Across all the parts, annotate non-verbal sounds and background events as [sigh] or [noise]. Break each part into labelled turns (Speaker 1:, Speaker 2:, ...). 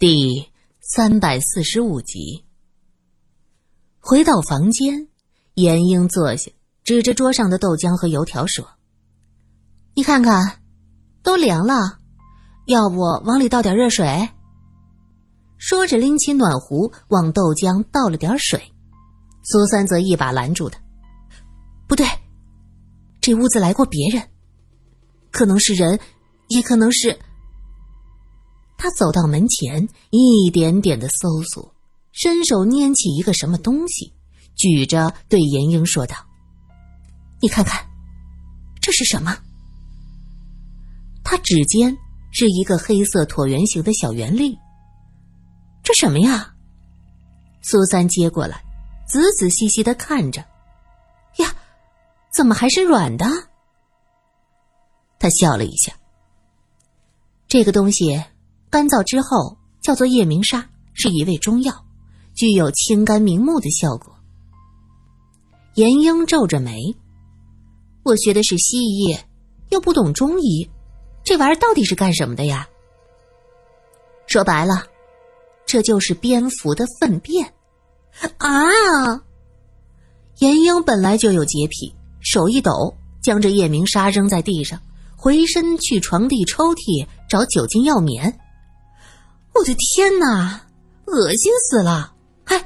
Speaker 1: 第三百四十五集。回到房间，严英坐下，指着桌上的豆浆和油条说：“你看看，都凉了，要不往里倒点热水？”说着，拎起暖壶往豆浆倒了点水。苏三则一把拦住他：“不对，这屋子来过别人，可能是人，也可能是……”他走到门前，一点点的搜索，伸手拈起一个什么东西，举着对严英说道：“你看看，这是什么？”他指尖是一个黑色椭圆形的小圆粒。这什么呀？苏三接过来，仔仔细细的看着，呀，怎么还是软的？他笑了一下，这个东西。干燥之后叫做夜明砂，是一味中药，具有清肝明目的效果。严英皱着眉：“我学的是西医，又不懂中医，这玩意儿到底是干什么的呀？”说白了，这就是蝙蝠的粪便。啊！严英本来就有洁癖，手一抖，将这夜明砂扔在地上，回身去床底抽屉找酒精药棉。我的天哪，恶心死了！哎，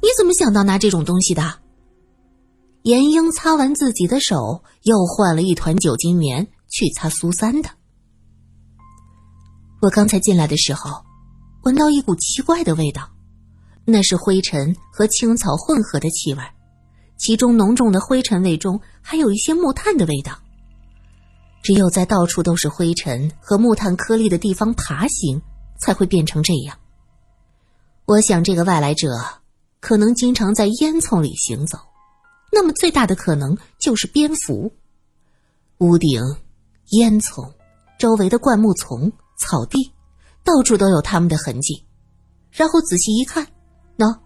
Speaker 1: 你怎么想到拿这种东西的？严英擦完自己的手，又换了一团酒精棉去擦苏三的。我刚才进来的时候，闻到一股奇怪的味道，那是灰尘和青草混合的气味，其中浓重的灰尘味中还有一些木炭的味道。只有在到处都是灰尘和木炭颗粒的地方爬行。才会变成这样。我想，这个外来者可能经常在烟囱里行走，那么最大的可能就是蝙蝠。屋顶、烟囱、周围的灌木丛、草地，到处都有他们的痕迹。然后仔细一看，喏，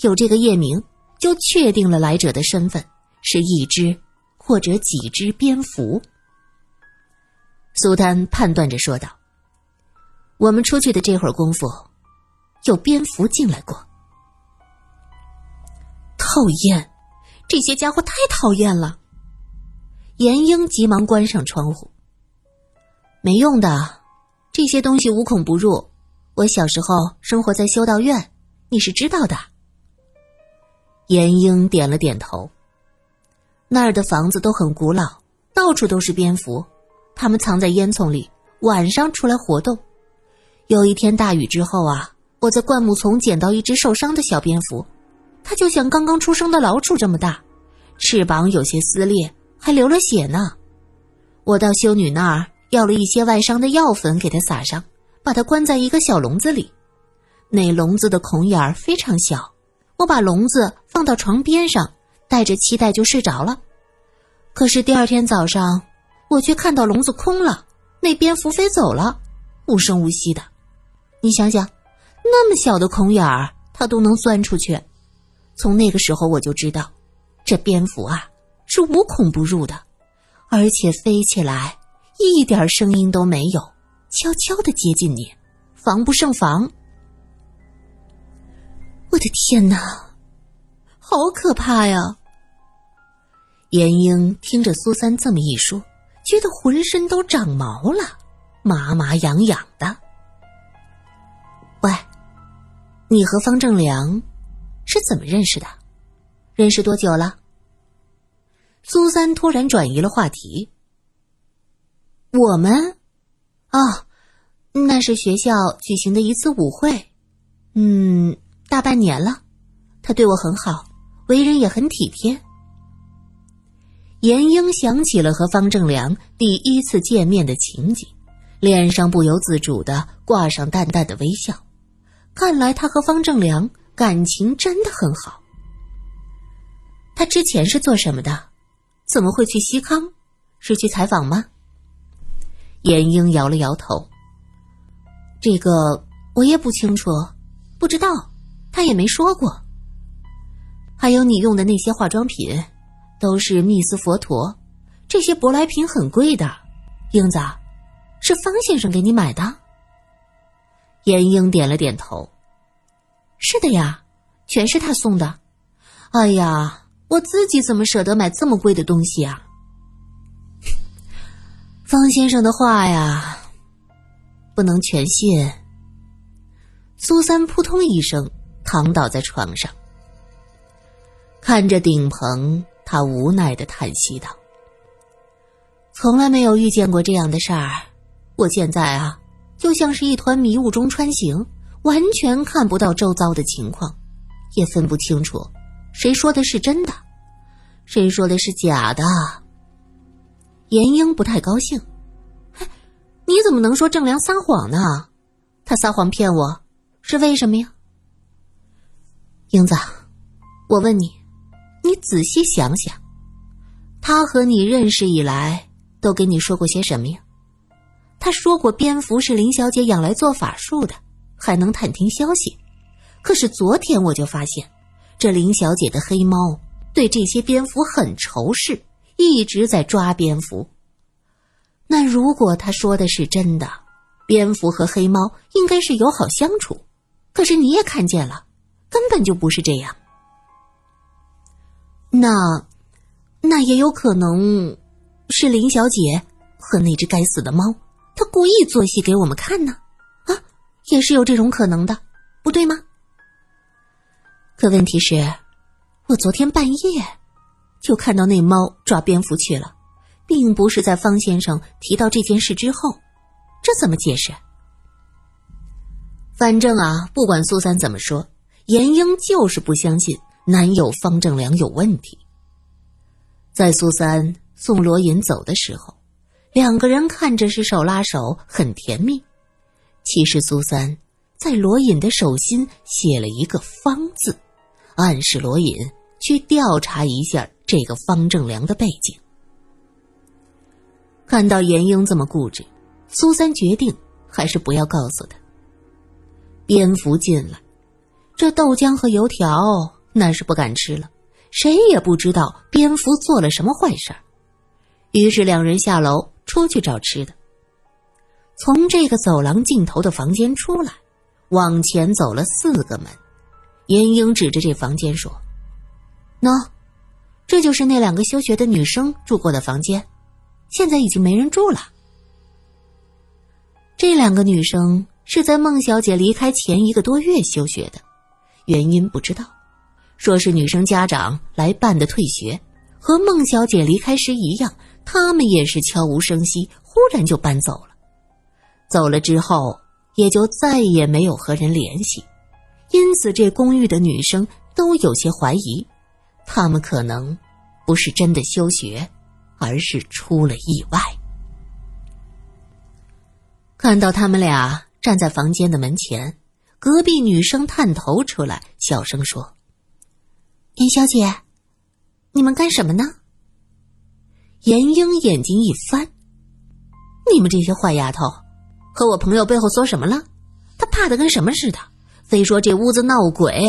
Speaker 1: 有这个夜明，就确定了来者的身份是一只或者几只蝙蝠。苏丹判断着说道。我们出去的这会儿功夫，有蝙蝠进来过。讨厌，这些家伙太讨厌了。严英急忙关上窗户。没用的，这些东西无孔不入。我小时候生活在修道院，你是知道的。严英点了点头。那儿的房子都很古老，到处都是蝙蝠，它们藏在烟囱里，晚上出来活动。有一天大雨之后啊，我在灌木丛捡到一只受伤的小蝙蝠，它就像刚刚出生的老鼠这么大，翅膀有些撕裂，还流了血呢。我到修女那儿要了一些外伤的药粉给它撒上，把它关在一个小笼子里。那笼子的孔眼儿非常小，我把笼子放到床边上，带着期待就睡着了。可是第二天早上，我却看到笼子空了，那蝙蝠飞走了，无声无息的。你想想，那么小的孔眼儿，它都能钻出去。从那个时候我就知道，这蝙蝠啊是无孔不入的，而且飞起来一点声音都没有，悄悄的接近你，防不胜防。我的天哪，好可怕呀！严英听着苏三这么一说，觉得浑身都长毛了，麻麻痒痒的。你和方正良是怎么认识的？认识多久了？苏三突然转移了话题。我们，哦，那是学校举行的一次舞会，嗯，大半年了。他对我很好，为人也很体贴。严英想起了和方正良第一次见面的情景，脸上不由自主的挂上淡淡的微笑。看来他和方正良感情真的很好。他之前是做什么的？怎么会去西康？是去采访吗？严英摇了摇头。这个我也不清楚，不知道，他也没说过。还有你用的那些化妆品，都是蜜丝佛陀，这些舶来品很贵的。英子，是方先生给你买的？严英点了点头：“是的呀，全是他送的。哎呀，我自己怎么舍得买这么贵的东西啊？” [laughs] 方先生的话呀，不能全信。苏三扑通一声躺倒在床上，看着顶棚，他无奈的叹息道：“从来没有遇见过这样的事儿，我现在啊，就像是一团迷雾中穿行，完全看不到周遭的情况，也分不清楚谁说的是真的，谁说的是假的。”严英不太高兴，你怎么能说郑良撒谎呢？他撒谎骗我，是为什么呀？英子，我问你，你仔细想想，他和你认识以来都给你说过些什么呀？他说过蝙蝠是林小姐养来做法术的，还能探听消息。可是昨天我就发现，这林小姐的黑猫对这些蝙蝠很仇视。一直在抓蝙蝠。那如果他说的是真的，蝙蝠和黑猫应该是友好相处。可是你也看见了，根本就不是这样。那，那也有可能是林小姐和那只该死的猫，他故意做戏给我们看呢。啊，也是有这种可能的，不对吗？可问题是，我昨天半夜。就看到那猫抓蝙蝠去了，并不是在方先生提到这件事之后，这怎么解释？反正啊，不管苏三怎么说，严英就是不相信男友方正良有问题。在苏三送罗隐走的时候，两个人看着是手拉手，很甜蜜。其实苏三在罗隐的手心写了一个“方”字，暗示罗隐去调查一下。这个方正良的背景，看到严英这么固执，苏三决定还是不要告诉他。蝙蝠进来，这豆浆和油条那是不敢吃了，谁也不知道蝙蝠做了什么坏事于是两人下楼出去找吃的。从这个走廊尽头的房间出来，往前走了四个门，严英指着这房间说：“喏。”这就是那两个休学的女生住过的房间，现在已经没人住了。这两个女生是在孟小姐离开前一个多月休学的，原因不知道，说是女生家长来办的退学，和孟小姐离开时一样，他们也是悄无声息，忽然就搬走了。走了之后，也就再也没有和人联系，因此这公寓的女生都有些怀疑。他们可能不是真的休学，而是出了意外。看到他们俩站在房间的门前，隔壁女生探头出来，小声说：“严小姐，你们干什么呢？”严英眼睛一翻：“你们这些坏丫头，和我朋友背后说什么了？他怕的跟什么似的，非说这屋子闹鬼。”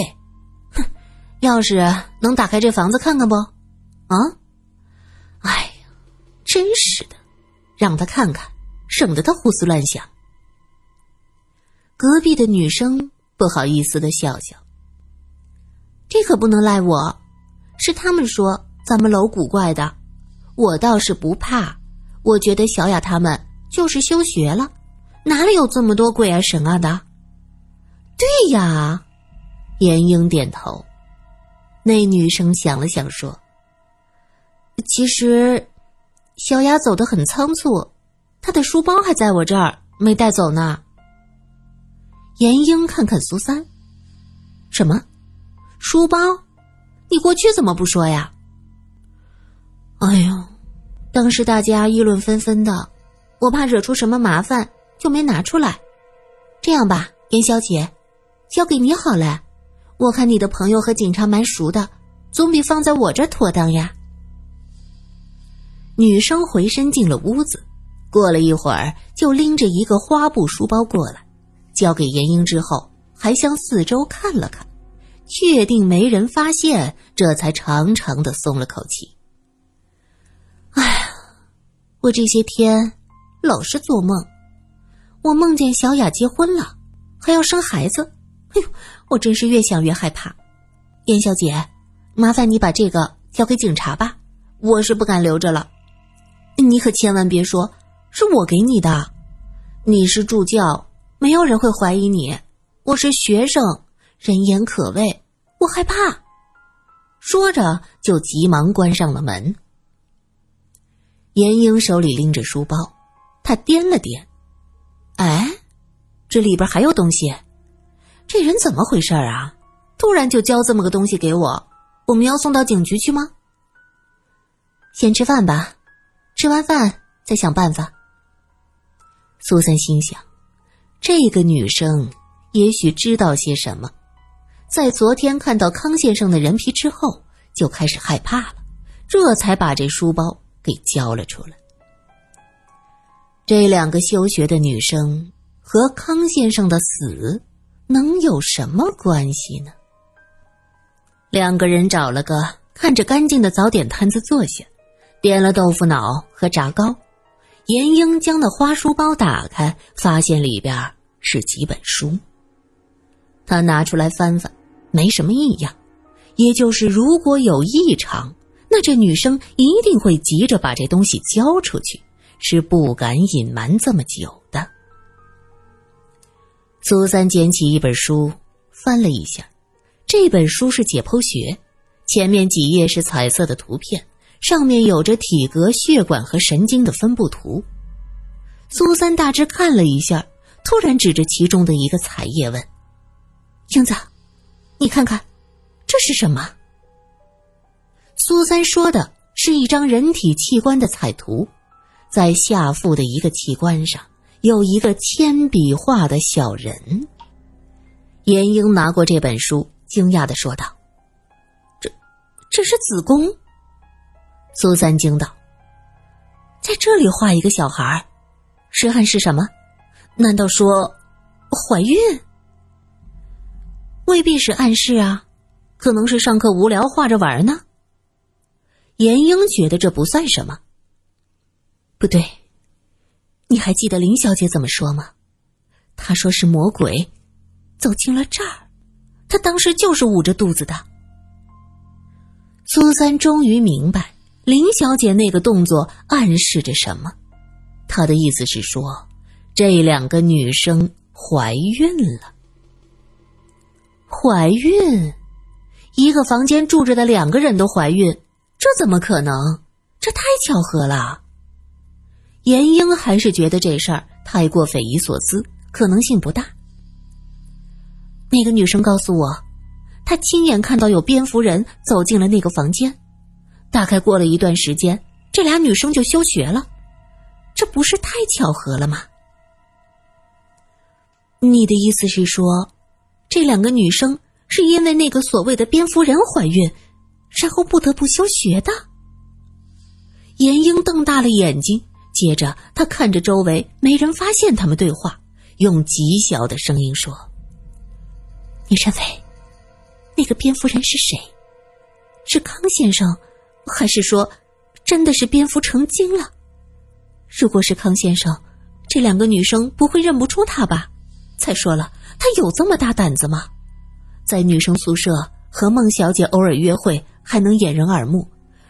Speaker 1: 钥匙能打开这房子看看不？啊！哎呀，真是的，让他看看，省得他胡思乱想。隔壁的女生不好意思的笑笑。这可不能赖我，是他们说咱们楼古怪的，我倒是不怕。我觉得小雅他们就是休学了，哪里有这么多鬼啊神啊的？对呀，严英点头。那女生想了想说：“其实，小雅走得很仓促，她的书包还在我这儿，没带走呢。”严英看看苏三，什么？书包？你过去怎么不说呀？哎呦，当时大家议论纷纷的，我怕惹出什么麻烦，就没拿出来。这样吧，严小姐，交给你好了。我看你的朋友和警察蛮熟的，总比放在我这妥当呀。女生回身进了屋子，过了一会儿就拎着一个花布书包过来，交给严英之后，还向四周看了看，确定没人发现，这才长长的松了口气。我这些天老是做梦，我梦见小雅结婚了，还要生孩子。[laughs] 哎呦，我真是越想越害怕。严小姐，麻烦你把这个交给警察吧，我是不敢留着了。你可千万别说是我给你的，你是助教，没有人会怀疑你。我是学生，人言可畏，我害怕。说着，就急忙关上了门。严英手里拎着书包，他掂了掂，哎，这里边还有东西。这人怎么回事啊？突然就交这么个东西给我，我们要送到警局去吗？先吃饭吧，吃完饭再想办法。苏三心想，这个女生也许知道些什么，在昨天看到康先生的人皮之后，就开始害怕了，这才把这书包给交了出来。这两个休学的女生和康先生的死。能有什么关系呢？两个人找了个看着干净的早点摊子坐下，点了豆腐脑和炸糕。严英将那花书包打开，发现里边是几本书。他拿出来翻翻，没什么异样，也就是如果有异常，那这女生一定会急着把这东西交出去，是不敢隐瞒这么久的。苏三捡起一本书，翻了一下，这本书是解剖学，前面几页是彩色的图片，上面有着体格、血管和神经的分布图。苏三大致看了一下，突然指着其中的一个彩页问：“英子，你看看，这是什么？”苏三说的是一张人体器官的彩图，在下腹的一个器官上。有一个铅笔画的小人。严英拿过这本书，惊讶的说道：“这，这是子宫。”苏三惊道：“在这里画一个小孩，是暗示什么？难道说怀孕？未必是暗示啊，可能是上课无聊画着玩呢。”严英觉得这不算什么。不对。你还记得林小姐怎么说吗？她说是魔鬼走进了这儿，她当时就是捂着肚子的。苏三终于明白林小姐那个动作暗示着什么，她的意思是说，这两个女生怀孕了。怀孕，一个房间住着的两个人都怀孕，这怎么可能？这太巧合了。严英还是觉得这事儿太过匪夷所思，可能性不大。那个女生告诉我，她亲眼看到有蝙蝠人走进了那个房间。大概过了一段时间，这俩女生就休学了，这不是太巧合了吗？你的意思是说，这两个女生是因为那个所谓的蝙蝠人怀孕，然后不得不休学的？严英瞪大了眼睛。接着，他看着周围没人发现他们对话，用极小的声音说：“你认为那个蝙蝠人是谁？是康先生，还是说真的是蝙蝠成精了？如果是康先生，这两个女生不会认不出他吧？再说了，他有这么大胆子吗？在女生宿舍和孟小姐偶尔约会，还能掩人耳目，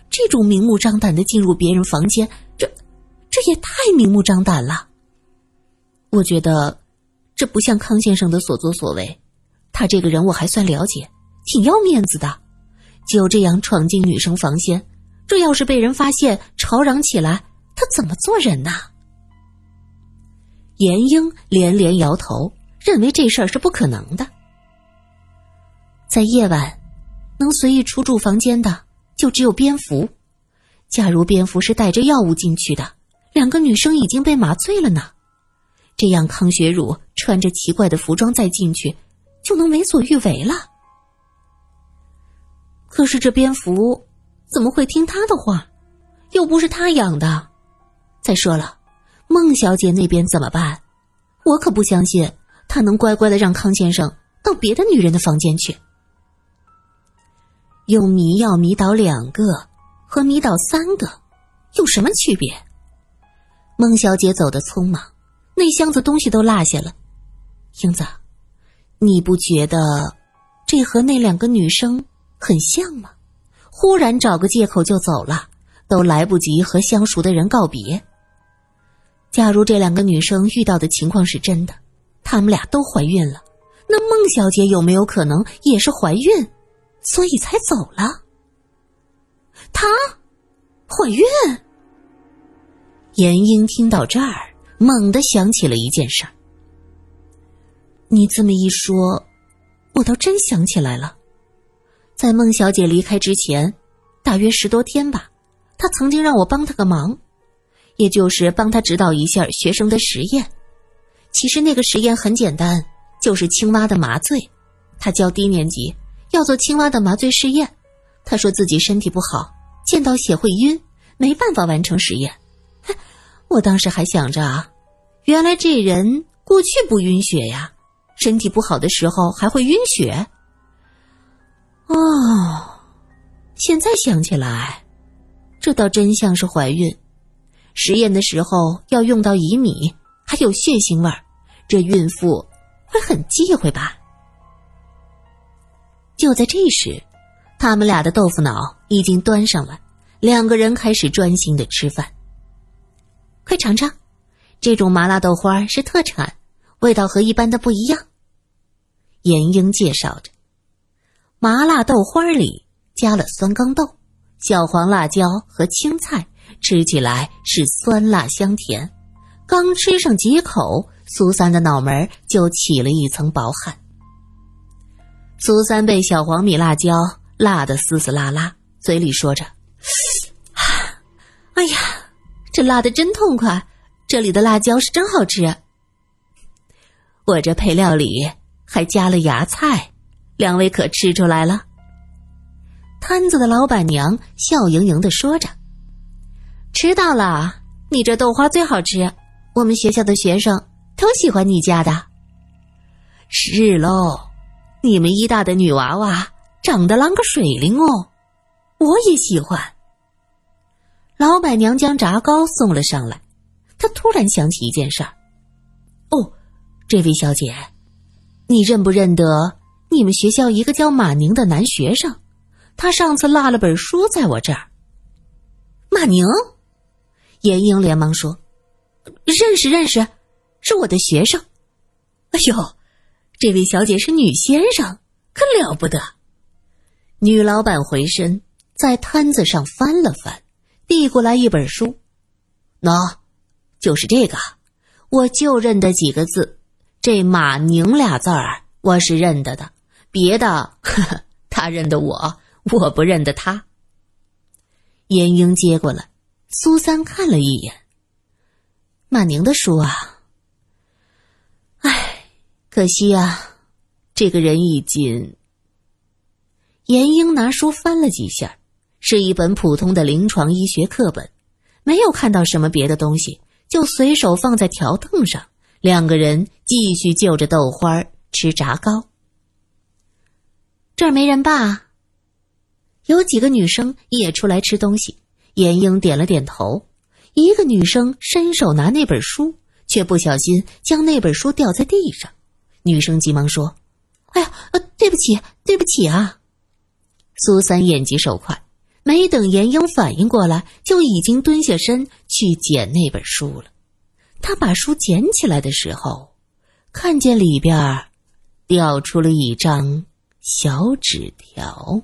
Speaker 1: 这种明目张胆的进入别人房间，这……”这也太明目张胆了。我觉得，这不像康先生的所作所为。他这个人我还算了解，挺要面子的，就这样闯进女生房间，这要是被人发现，吵嚷起来，他怎么做人呐？严英连连摇头，认为这事儿是不可能的。在夜晚，能随意出入房间的就只有蝙蝠。假如蝙蝠是带着药物进去的。两个女生已经被麻醉了呢，这样康学儒穿着奇怪的服装再进去，就能为所欲为了。可是这蝙蝠怎么会听他的话？又不是他养的。再说了，孟小姐那边怎么办？我可不相信她能乖乖的让康先生到别的女人的房间去。用迷药迷倒两个和迷倒三个有什么区别？孟小姐走得匆忙，那箱子东西都落下了。英子，你不觉得这和那两个女生很像吗？忽然找个借口就走了，都来不及和相熟的人告别。假如这两个女生遇到的情况是真的，她们俩都怀孕了，那孟小姐有没有可能也是怀孕，所以才走了？她怀孕？严英听到这儿，猛地想起了一件事儿。你这么一说，我倒真想起来了，在孟小姐离开之前，大约十多天吧，她曾经让我帮她个忙，也就是帮她指导一下学生的实验。其实那个实验很简单，就是青蛙的麻醉。她教低年级，要做青蛙的麻醉试验。他说自己身体不好，见到血会晕，没办法完成实验。我当时还想着啊，原来这人过去不晕血呀。身体不好的时候还会晕血。哦，现在想起来，这倒真像是怀孕。实验的时候要用到乙米，还有血腥味儿，这孕妇会很忌讳吧？就在这时，他们俩的豆腐脑已经端上了，两个人开始专心的吃饭。快尝尝，这种麻辣豆花是特产，味道和一般的不一样。严英介绍着，麻辣豆花里加了酸豇豆、小黄辣椒和青菜，吃起来是酸辣香甜。刚吃上几口，苏三的脑门就起了一层薄汗。苏三被小黄米辣椒辣得嘶嘶啦啦，嘴里说着：“哎呀，这辣的真痛快！这里的辣椒是真好吃。我这配料里……”还加了芽菜，两位可吃出来了？摊子的老板娘笑盈盈的说着：“吃到了，你这豆花最好吃，我们学校的学生都喜欢你家的。”是喽，你们医大的女娃娃长得啷个水灵哦，我也喜欢。老板娘将炸糕送了上来，她突然想起一件事儿：“哦，这位小姐。”你认不认得你们学校一个叫马宁的男学生？他上次落了本书在我这儿。马宁，严英连忙说：“认识认识，是我的学生。”哎呦，这位小姐是女先生，可了不得。女老板回身在摊子上翻了翻，递过来一本书，喏，就是这个，我就认得几个字。这马宁俩字儿我是认得的，别的呵呵 [laughs] 他认得我，我不认得他。严英接过来，苏三看了一眼马宁的书啊，可惜啊，这个人已经。严英拿书翻了几下，是一本普通的临床医学课本，没有看到什么别的东西，就随手放在条凳上。两个人继续就着豆花吃炸糕。这儿没人吧？有几个女生也出来吃东西。严英点了点头。一个女生伸手拿那本书，却不小心将那本书掉在地上。女生急忙说：“哎呀，呃，对不起，对不起啊！”苏三眼疾手快，没等严英反应过来，就已经蹲下身去捡那本书了。他把书捡起来的时候，看见里边掉出了一张小纸条。